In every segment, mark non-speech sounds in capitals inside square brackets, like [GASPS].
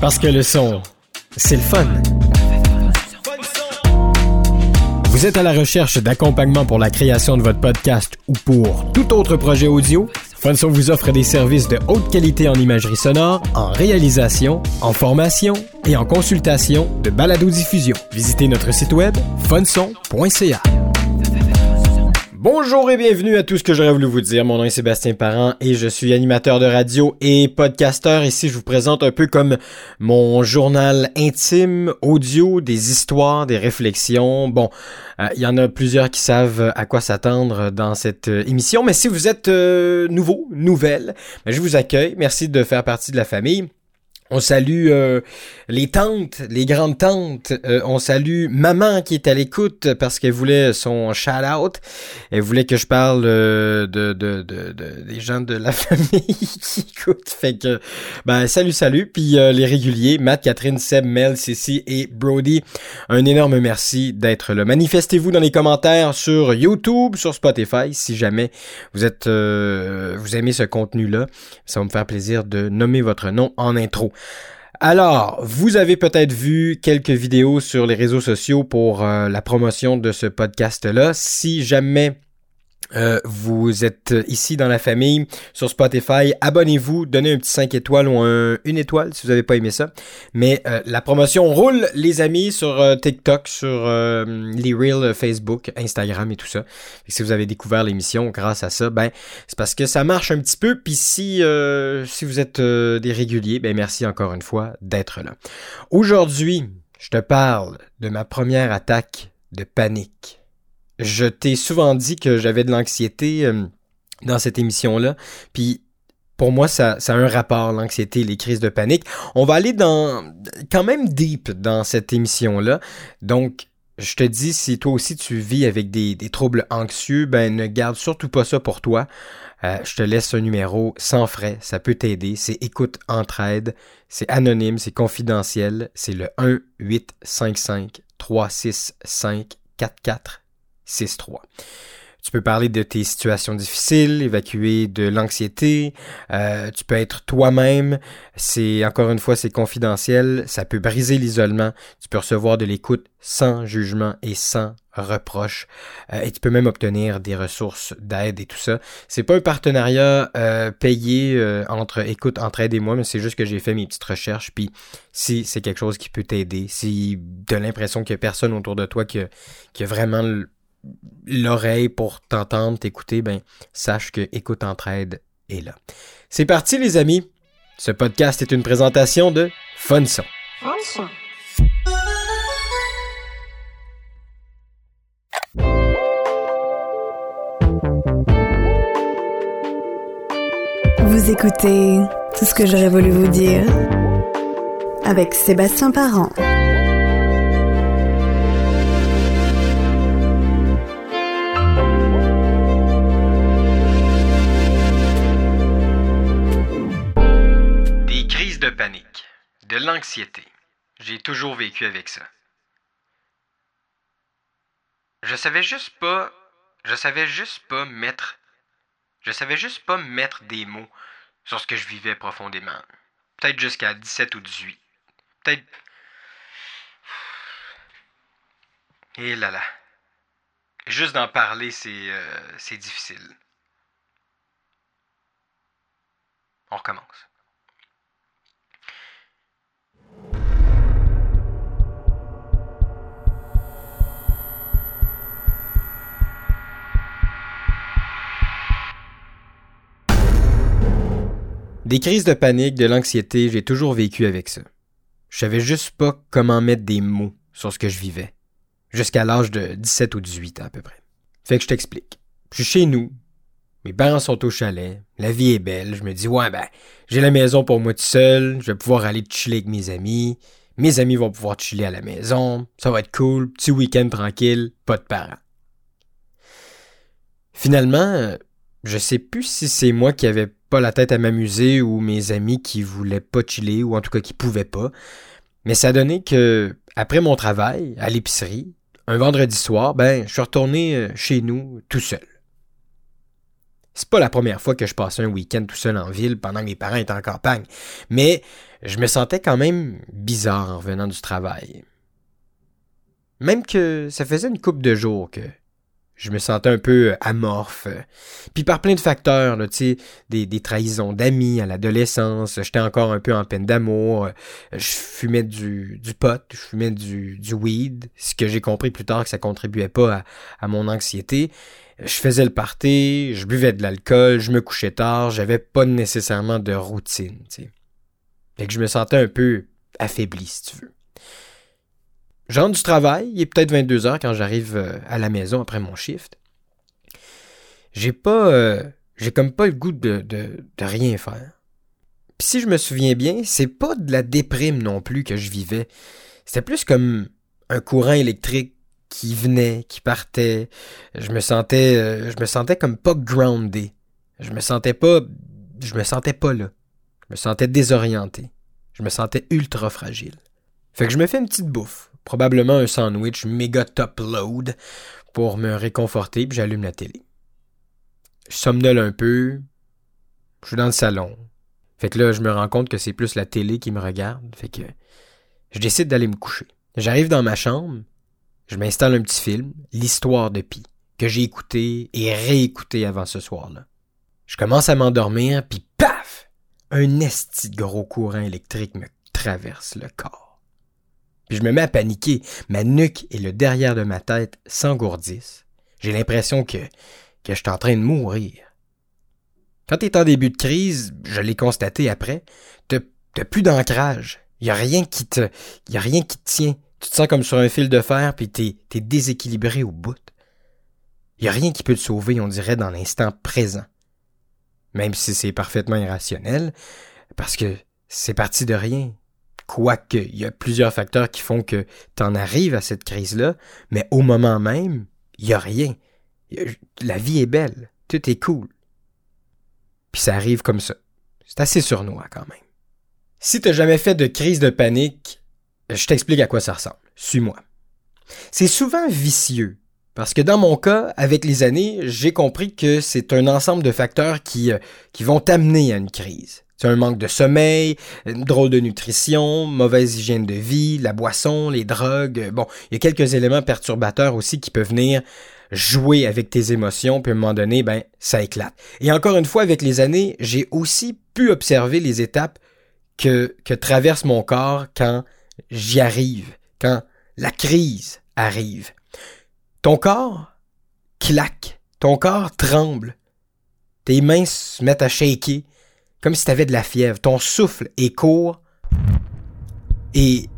Parce que le son, c'est le fun. Vous êtes à la recherche d'accompagnement pour la création de votre podcast ou pour tout autre projet audio? Funson vous offre des services de haute qualité en imagerie sonore, en réalisation, en formation et en consultation de balado-diffusion. Visitez notre site web funson.ca. Bonjour et bienvenue à tout ce que j'aurais voulu vous dire. Mon nom est Sébastien Parent et je suis animateur de radio et podcasteur. Ici, je vous présente un peu comme mon journal intime, audio, des histoires, des réflexions. Bon, euh, il y en a plusieurs qui savent à quoi s'attendre dans cette euh, émission, mais si vous êtes euh, nouveau, nouvelle, ben, je vous accueille. Merci de faire partie de la famille. On salue euh, les tantes, les grandes tantes. Euh, on salue maman qui est à l'écoute parce qu'elle voulait son shout-out. Elle voulait que je parle euh, de, de, de, des gens de la [LAUGHS] famille qui écoutent. Fait que, ben, salut, salut. Puis les réguliers, Matt, Catherine, Seb, Mel, Cissy et Brody. Un énorme merci d'être là. Manifestez-vous dans les commentaires sur YouTube, sur Spotify, si jamais vous êtes, vous aimez ce contenu-là. Ça va me faire plaisir de nommer votre nom en intro. Alors, vous avez peut-être vu quelques vidéos sur les réseaux sociaux pour euh, la promotion de ce podcast-là. Si jamais euh, vous êtes ici dans la famille sur Spotify, abonnez-vous, donnez un petit 5 étoiles ou une étoile si vous n'avez pas aimé ça. Mais euh, la promotion roule, les amis, sur euh, TikTok, sur les Reels Facebook, Instagram et tout ça. Si vous avez découvert l'émission grâce à ça, ben c'est parce que ça marche un petit peu. Puis si si vous êtes des réguliers, ben merci encore une fois d'être là. Aujourd'hui, je te parle de ma première attaque de panique je t'ai souvent dit que j'avais de l'anxiété euh, dans cette émission-là. Puis pour moi, ça, a un rapport, l'anxiété, les crises de panique. On va aller dans quand même deep dans cette émission-là. Donc, je te dis, si toi aussi tu vis avec des, des troubles anxieux, ben ne garde surtout pas ça pour toi. Euh, je te laisse un numéro sans frais, ça peut t'aider. C'est Écoute Entraide, c'est anonyme, c'est confidentiel, c'est le 1 855 365 44 6-3. Tu peux parler de tes situations difficiles, évacuer de l'anxiété. Euh, tu peux être toi-même. C'est encore une fois, c'est confidentiel. Ça peut briser l'isolement. Tu peux recevoir de l'écoute sans jugement et sans reproche. Euh, et tu peux même obtenir des ressources d'aide et tout ça. C'est pas un partenariat euh, payé entre écoute, entraide et moi, mais c'est juste que j'ai fait mes petites recherches. Puis si c'est quelque chose qui peut t'aider, si tu as l'impression qu'il y a personne autour de toi qui qui a vraiment le l'oreille pour t'entendre, t'écouter, ben, sache que Écoute Entraide est là. C'est parti, les amis. Ce podcast est une présentation de Funson. Funson. Vous écoutez tout ce que j'aurais voulu vous dire avec Sébastien Parent. J'ai toujours vécu avec ça. Je savais juste pas. Je savais juste pas mettre. Je savais juste pas mettre des mots sur ce que je vivais profondément. Peut-être jusqu'à 17 ou 18. Peut-être. [SIGHS] Et là là. Juste d'en parler, c'est euh, c'est difficile. On recommence. Des crises de panique, de l'anxiété, j'ai toujours vécu avec ça. Je savais juste pas comment mettre des mots sur ce que je vivais. Jusqu'à l'âge de 17 ou 18 ans à peu près. Fait que je t'explique. Je suis chez nous. Mes parents sont au chalet. La vie est belle. Je me dis, ouais, ben, j'ai la maison pour moi tout seul. Je vais pouvoir aller chiller avec mes amis. Mes amis vont pouvoir chiller à la maison. Ça va être cool. Petit week-end tranquille. Pas de parents. Finalement, je sais plus si c'est moi qui avais pas la tête à m'amuser ou mes amis qui voulaient pas chiller ou en tout cas qui pouvaient pas. Mais ça a donné que, après mon travail, à l'épicerie, un vendredi soir, ben, je suis retourné euh, chez nous tout seul. C'est pas la première fois que je passais un week-end tout seul en ville pendant que mes parents étaient en campagne. Mais je me sentais quand même bizarre en revenant du travail. Même que ça faisait une couple de jours que je me sentais un peu amorphe. Puis par plein de facteurs, là, des, des trahisons d'amis à l'adolescence, j'étais encore un peu en peine d'amour, je fumais du, du pot, je fumais du, du weed, ce que j'ai compris plus tard que ça contribuait pas à, à mon anxiété. Je faisais le party, je buvais de l'alcool, je me couchais tard, j'avais pas nécessairement de routine. T'sais. Fait que je me sentais un peu affaibli, si tu veux. J'entre du travail, il est peut-être 22 heures quand j'arrive euh, à la maison après mon shift. J'ai pas. Euh, j'ai comme pas le goût de, de, de rien faire. Puis si je me souviens bien, c'est pas de la déprime non plus que je vivais. C'était plus comme un courant électrique qui venait, qui partait. Je me sentais. Euh, je me sentais comme pas groundé. Je me sentais pas. Je me sentais pas là. Je me sentais désorienté. Je me sentais ultra fragile. Fait que je me fais une petite bouffe probablement un sandwich méga top load pour me réconforter, puis j'allume la télé. Je somnole un peu, je suis dans le salon. Fait que là, je me rends compte que c'est plus la télé qui me regarde, fait que je décide d'aller me coucher. J'arrive dans ma chambre, je m'installe un petit film, L'histoire de Pi, que j'ai écouté et réécouté avant ce soir-là. Je commence à m'endormir, puis paf! Un esti gros courant électrique me traverse le corps. Puis je me mets à paniquer. Ma nuque et le derrière de ma tête s'engourdissent. J'ai l'impression que, que je suis en train de mourir. Quand tu es en début de crise, je l'ai constaté après, t'as plus d'ancrage. Y a rien qui te, y a rien qui te tient. Tu te sens comme sur un fil de fer, puis t'es, es déséquilibré au bout. Y a rien qui peut te sauver, on dirait, dans l'instant présent. Même si c'est parfaitement irrationnel, parce que c'est parti de rien. Quoique, il y a plusieurs facteurs qui font que tu en arrives à cette crise-là, mais au moment même, il n'y a rien. La vie est belle, tout est cool. Puis ça arrive comme ça. C'est assez surnois quand même. Si t'as jamais fait de crise de panique, je t'explique à quoi ça ressemble. Suis-moi. C'est souvent vicieux. Parce que dans mon cas, avec les années, j'ai compris que c'est un ensemble de facteurs qui, euh, qui vont t'amener à une crise. C'est un manque de sommeil, une drôle de nutrition, mauvaise hygiène de vie, la boisson, les drogues. Bon, il y a quelques éléments perturbateurs aussi qui peuvent venir jouer avec tes émotions, puis à un moment donné, ben, ça éclate. Et encore une fois, avec les années, j'ai aussi pu observer les étapes que, que traverse mon corps quand j'y arrive, quand la crise arrive. Ton corps claque, ton corps tremble, tes mains se mettent à shaker, comme si tu avais de la fièvre. Ton souffle est court. Et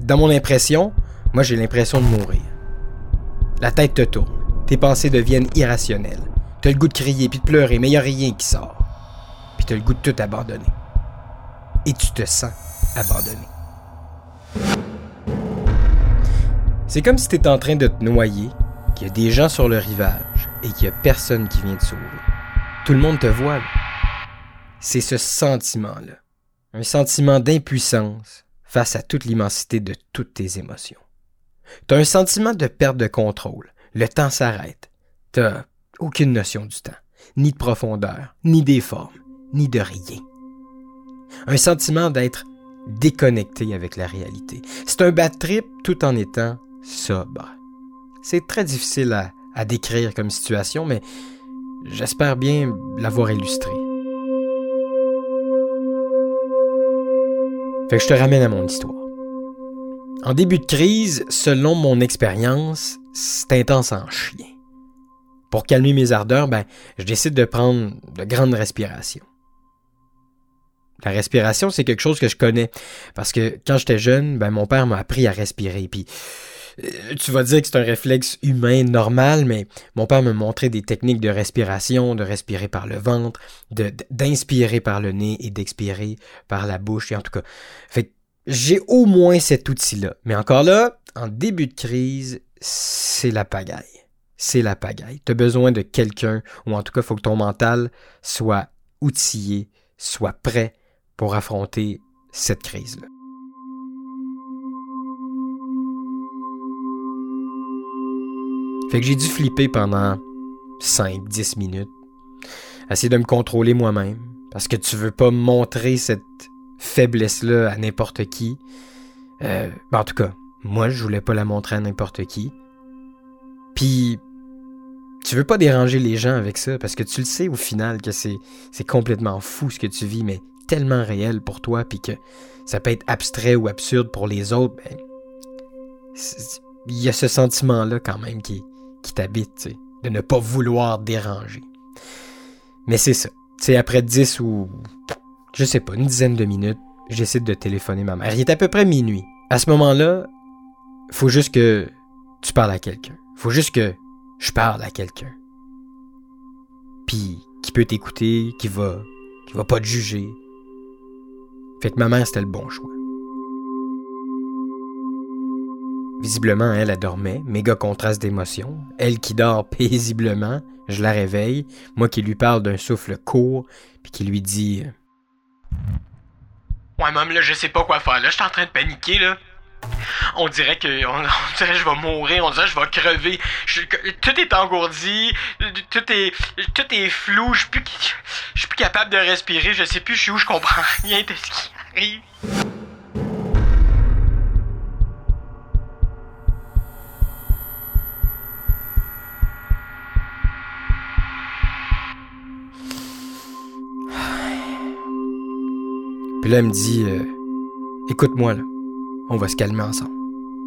dans mon impression, moi j'ai l'impression de mourir. La tête te tourne. Tes pensées deviennent irrationnelles. T'as le goût de crier puis de pleurer, mais il a rien qui sort. Puis t'as le goût de tout abandonner. Et tu te sens abandonné. C'est comme si t'étais en train de te noyer, qu'il y a des gens sur le rivage et qu'il y a personne qui vient te sauver. Tout le monde te voit. C'est ce sentiment-là. Un sentiment d'impuissance face à toute l'immensité de toutes tes émotions. T'as un sentiment de perte de contrôle. Le temps s'arrête. T'as aucune notion du temps, ni de profondeur, ni des formes, ni de rien. Un sentiment d'être déconnecté avec la réalité. C'est un bad trip tout en étant sobre. C'est très difficile à, décrire comme situation, mais j'espère bien l'avoir illustré. Fait que je te ramène à mon histoire. En début de crise, selon mon expérience, c'est intense en chien. Pour calmer mes ardeurs, ben, je décide de prendre de grandes respirations. La respiration, c'est quelque chose que je connais. Parce que quand j'étais jeune, ben, mon père m'a appris à respirer. Puis tu vas dire que c'est un réflexe humain normal, mais mon père me montrait des techniques de respiration, de respirer par le ventre, d'inspirer par le nez et d'expirer par la bouche. Et en tout cas, j'ai au moins cet outil-là. Mais encore là, en début de crise, c'est la pagaille. C'est la pagaille. Tu as besoin de quelqu'un, ou en tout cas, il faut que ton mental soit outillé, soit prêt pour affronter cette crise-là. Fait que j'ai dû flipper pendant 5-10 minutes essayer de me contrôler moi-même, parce que tu veux pas montrer cette faiblesse-là à n'importe qui. Euh, ben, en tout cas, moi, je voulais pas la montrer à n'importe qui. Puis, tu veux pas déranger les gens avec ça, parce que tu le sais au final que c'est, c'est complètement fou ce que tu vis, mais tellement réel pour toi, puis que ça peut être abstrait ou absurde pour les autres, ben, il y a ce sentiment-là quand même qui, qui t'habite, de ne pas vouloir déranger. Mais c'est ça. C'est après 10 ou, je sais pas, une dizaine de minutes, j'essaie de téléphoner ma mère. Il est à peu près minuit. À ce moment-là, faut juste que tu parles à quelqu'un. Faut juste que je parle à quelqu'un. Puis, qui peut t'écouter, qui va, qui va pas te juger. Fait que ma mère, c'était le bon choix. Visiblement, elle, dormait, méga contraste d'émotions. Elle qui dort [LAUGHS] paisiblement, je la réveille, moi qui lui parle d'un souffle court, puis qui lui dit Ouais, maman, là, je sais pas quoi faire, là, je suis en train de paniquer, là. On dirait que on, [LAUGHS] dirait je vais mourir, on dirait que je vais crever. tout est engourdi, tout est tout est flou, je suis plus je suis plus capable de respirer, je sais plus je suis où, je comprends [LAUGHS] rien de ce qui arrive. Puis là, elle me dit euh, Écoute-moi, là. On va se calmer ensemble.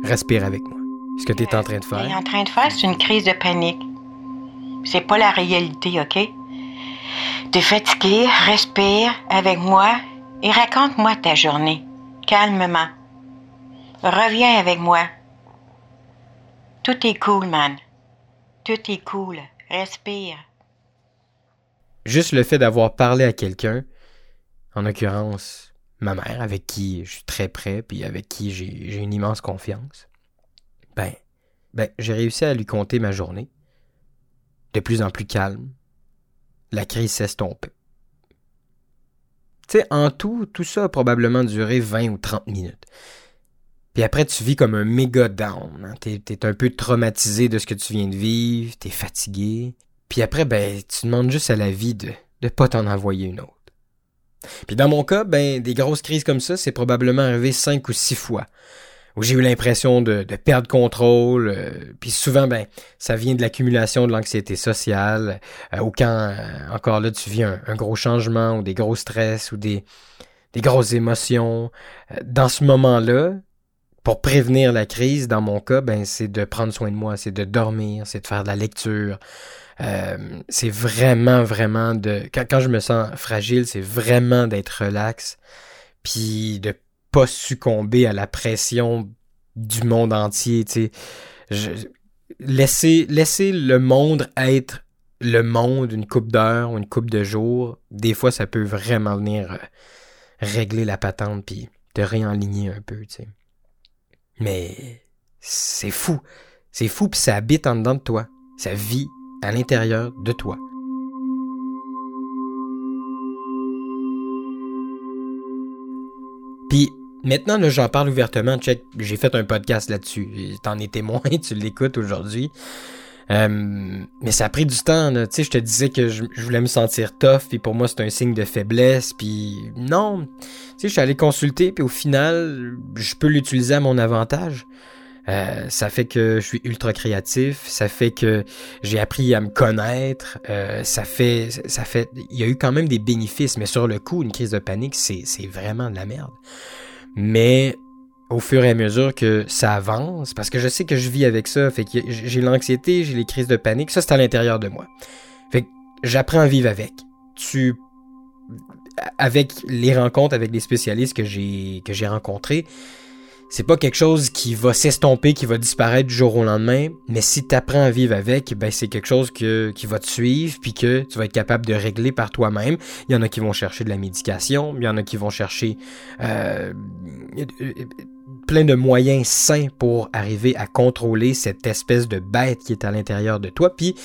Respire avec moi. Ce que tu es en train de faire. Ce en train de faire, c'est une crise de panique. C'est pas la réalité, OK? T'es fatigué, respire avec moi et raconte-moi ta journée. Calmement. Reviens avec moi. Tout est cool, man. Tout est cool. Respire. Juste le fait d'avoir parlé à quelqu'un, en l'occurrence ma mère, avec qui je suis très près, puis avec qui j'ai une immense confiance, ben, ben j'ai réussi à lui conter ma journée. De plus en plus calme, la crise s'estompait. Tu sais, en tout, tout ça a probablement duré 20 ou 30 minutes. Puis après, tu vis comme un méga down. Hein. T'es es un peu traumatisé de ce que tu viens de vivre, t'es fatigué. Puis après, ben, tu demandes juste à la vie de ne pas t'en envoyer une autre. Puis dans mon cas, ben, des grosses crises comme ça, c'est probablement arrivé cinq ou six fois. Où j'ai eu l'impression de, perdre contrôle. Euh, puis souvent, ben, ça vient de l'accumulation de l'anxiété sociale. Euh, ou quand, euh, encore là, tu vis un, gros changement ou des gros stress ou des, des grosses émotions. dans ce moment-là, pour prévenir la crise, dans mon cas, ben, c'est de prendre soin de moi, c'est de dormir, c'est de faire de la lecture, euh, c'est vraiment, vraiment de. Quand, je me sens fragile, c'est vraiment d'être relax, puis de pas succomber à la pression du monde entier. Tu sais. laisser, laisser le monde être le monde une coupe d'heures ou une coupe de jours, des fois, ça peut vraiment venir euh, régler la patente puis te réaligner un peu, tu. Mais c'est fou. C'est fou, puis ça habite en dedans de toi. Ça vit à l'intérieur de toi. Puis maintenant, j'en parle ouvertement. J'ai fait un podcast là-dessus. T'en es témoin, [LAUGHS] tu l'écoutes aujourd'hui. Euh, mais ça a pris du temps. Tu sais, je te disais que je, voulais me sentir tough, puis pour moi, c'est un signe de faiblesse. Puis non, tu sais, je suis allé consulter, puis au final, je peux l'utiliser à mon avantage. Euh, ça fait que je suis ultra créatif, ça fait que j'ai appris à me connaître, euh, ça fait, ça fait, il y a eu quand même des bénéfices, mais sur le coup, une crise de panique, c'est, c'est vraiment de la merde. Mais au fur et à mesure que ça avance, parce que je sais que je vis avec ça, fait que j'ai l'anxiété, j'ai les crises de panique, ça c'est à l'intérieur de moi. Fait que j'apprends à vivre avec. Tu, avec les rencontres avec les spécialistes que j'ai que j'ai rencontrés, c'est pas quelque chose qui va s'estomper, qui va disparaître du jour au lendemain, mais si tu apprends à vivre avec, ben c'est quelque chose que, qui va te suivre, puis que tu vas être capable de régler par toi-même. Il y en a qui vont chercher de la médication, il y en a qui vont chercher euh, plein de moyens sains pour arriver à contrôler cette espèce de bête qui est à l'intérieur de toi. Puis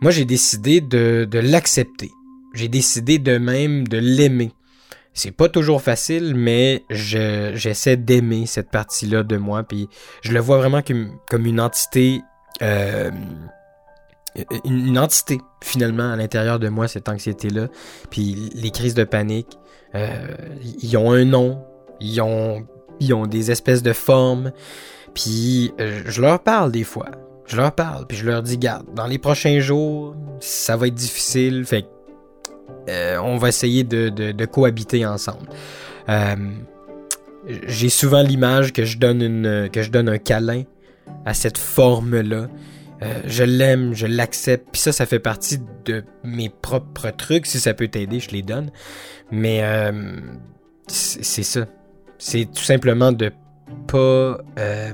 moi, j'ai décidé de, l'accepter. J'ai décidé de même de l'aimer. C'est pas toujours facile, mais j'essaie d'aimer cette partie-là de moi, puis je le vois vraiment comme, comme une entité euh, une, entité finalement à l'intérieur de moi, cette anxiété-là. Puis les crises de panique, euh, ils ont un nom, ils ont, ont des espèces de formes. Puis euh, je leur parle des fois. Je leur parle, puis je leur dis, garde, dans les prochains jours, ça va être difficile, fait euh, on va essayer de, cohabiter ensemble. Euh, j'ai souvent l'image que je donne que je donne un câlin à cette forme-là. Je l'aime, je l'accepte, puis ça, ça fait partie de mes propres trucs. Si ça peut t'aider, je les donne. Mais c'est ça. C'est tout simplement de pas euh,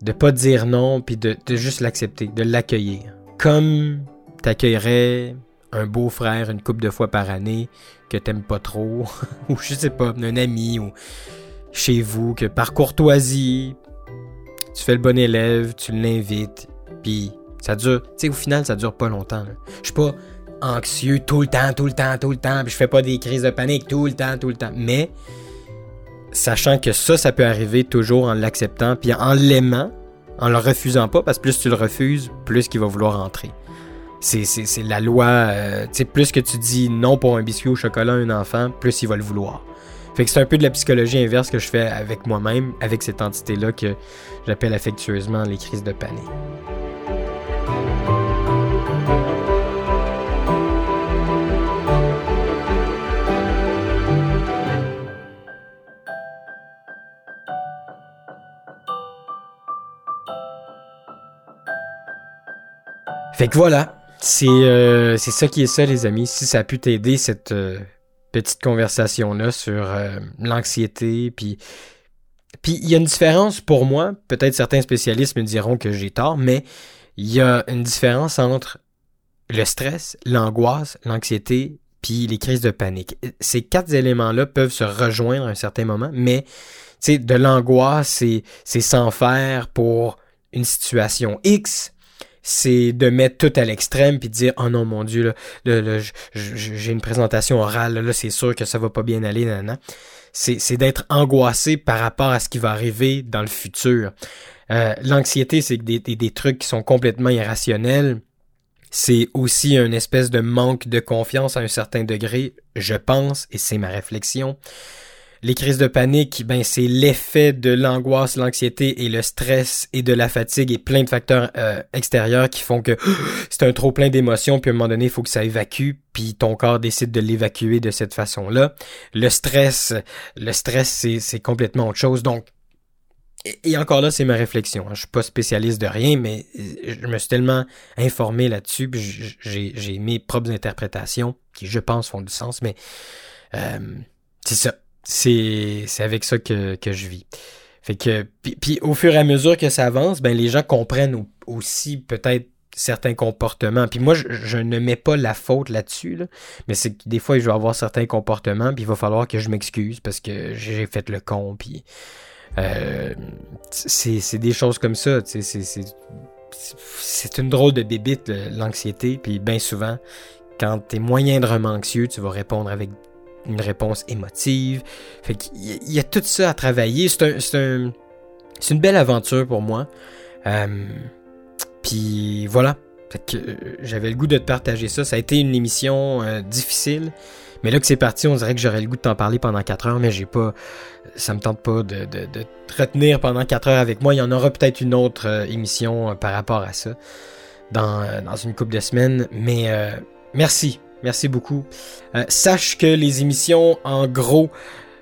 de pas dire non, puis de, de juste l'accepter, de l'accueillir. Comme t'accueillerais un beau-frère une couple de fois par année que t'aimes pas trop, [LAUGHS] ou je sais pas, un ami, ou chez vous, que par courtoisie, tu fais le bon élève, tu l'invites, puis ça dure, tu sais, au final, ça dure pas longtemps. Je suis pas anxieux tout le temps, tout le temps, tout le temps, puis je fais pas des crises de panique tout le temps, tout le temps. Mais, sachant que ça, ça peut arriver toujours en l'acceptant, puis en l'aimant, en le refusant pas, parce que plus tu le refuses, plus qu'il va vouloir entrer. C'est, la loi, euh, tu sais, plus que tu dis non pour un biscuit au chocolat à un enfant, plus il va le vouloir. Fait que c'est un peu de la psychologie inverse que je fais avec moi-même, avec cette entité-là que j'appelle affectueusement les crises de panique. Fait voilà, c'est euh, c'est ça qui est ça les amis. Si ça a pu t'aider cette euh, petite conversation-là sur euh, l'anxiété. Puis, puis il y a une différence pour moi. Peut-être certains spécialistes me diront que j'ai tort, mais il y a une différence entre le stress, l'angoisse, l'anxiété, puis les crises de panique. Ces quatre éléments-là peuvent se rejoindre à un certain moment, mais de l'angoisse, c'est, c'est sans faire pour une situation X, c'est de mettre tout à l'extrême puis de dire oh non mon dieu là, j'ai une présentation orale là, c'est sûr que ça va pas bien aller nanana. c'est c'est d'être angoissé par rapport à ce qui va arriver dans le futur. Euh, l'anxiété c'est des, des, des trucs qui sont complètement irrationnels. C'est aussi une espèce de manque de confiance à un certain degré je pense et c'est ma réflexion les crises de panique, ben c'est l'effet de l'angoisse, l'anxiété et le stress et de la fatigue et plein de facteurs euh, extérieurs qui font que [GASPS] c'est un trop plein d'émotions puis à un moment donné il faut que ça évacue puis ton corps décide de l'évacuer de cette façon-là. Le stress, le stress c'est complètement autre chose. Donc et encore là, c'est ma réflexion. Je suis pas spécialiste de rien, mais euh, je me suis tellement informé là-dessus, j'ai, j'ai mes propres interprétations qui, je pense, font du sens, mais euh, c'est ça c'est avec ça que, je vis. Fait que puis, au fur et à mesure que ça avance, ben les gens comprennent aussi peut-être certains comportements. Puis moi, je, ne mets pas la faute là-dessus, là, mais c'est que des fois, je vais avoir certains comportements, puis il va falloir que je m'excuse parce que j'ai fait le con, puis euh, c'est des choses comme ça. C'est une drôle de bébite, l'anxiété, puis bien souvent, quand t'es moindrement anxieux, tu vas répondre avec une réponse émotive. Fait qu'il y a tout ça à travailler. C'est un, un, une belle aventure pour moi. Euh, Puis voilà. Euh, j'avais le goût de te partager ça. Ça a été une émission euh, difficile. Mais là que c'est parti, on dirait que j'aurais le goût de t'en parler pendant 4 heures, mais j'ai pas. Ça me tente pas de, te retenir pendant 4 heures avec moi. Il y en aura peut-être une autre émission par rapport à ça dans, dans une couple de semaines. Mais merci. Merci beaucoup. Euh, sache que les émissions, en gros,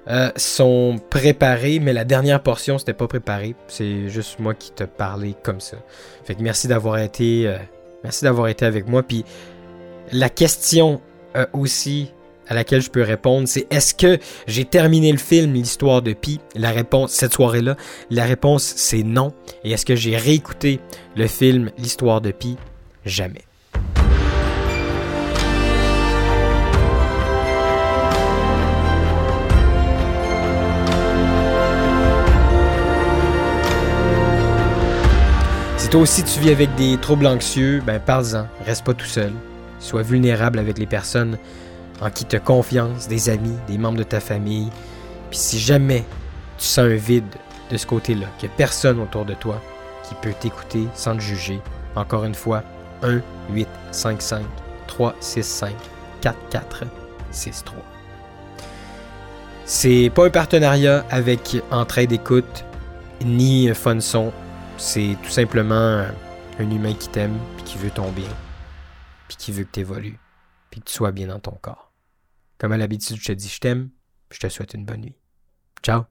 euh, sont préparées, mais la dernière portion, c'était pas préparé. C'est juste moi qui te parlais comme ça. Fait que merci d'avoir été, euh, merci d'avoir été avec moi. Puis la question aussi à laquelle je peux répondre, c'est est-ce que j'ai terminé le film L'histoire de Pi? La réponse cette soirée-là, la réponse c'est non. Et est-ce que j'ai réécouté le film L'histoire de Pi? Jamais. Toi aussi tu vis avec des troubles anxieux, ben parle-en, reste pas tout seul. Sois vulnérable avec les personnes en qui tu as confiance, des amis, des membres de ta famille. Puis si jamais tu sens un vide de ce côté-là, qu'il n'y a personne autour de toi qui peut t'écouter sans te juger, encore une fois, 1-855-365-4463. C'est pas un partenariat avec Entraide Écoute ni Fun Son. C'est tout simplement un humain qui t'aime, puis qui veut ton bien, puis qui veut que tu évolues, puis que tu sois bien dans ton corps. Comme à l'habitude, je te dis je t'aime, je te souhaite une bonne nuit. Ciao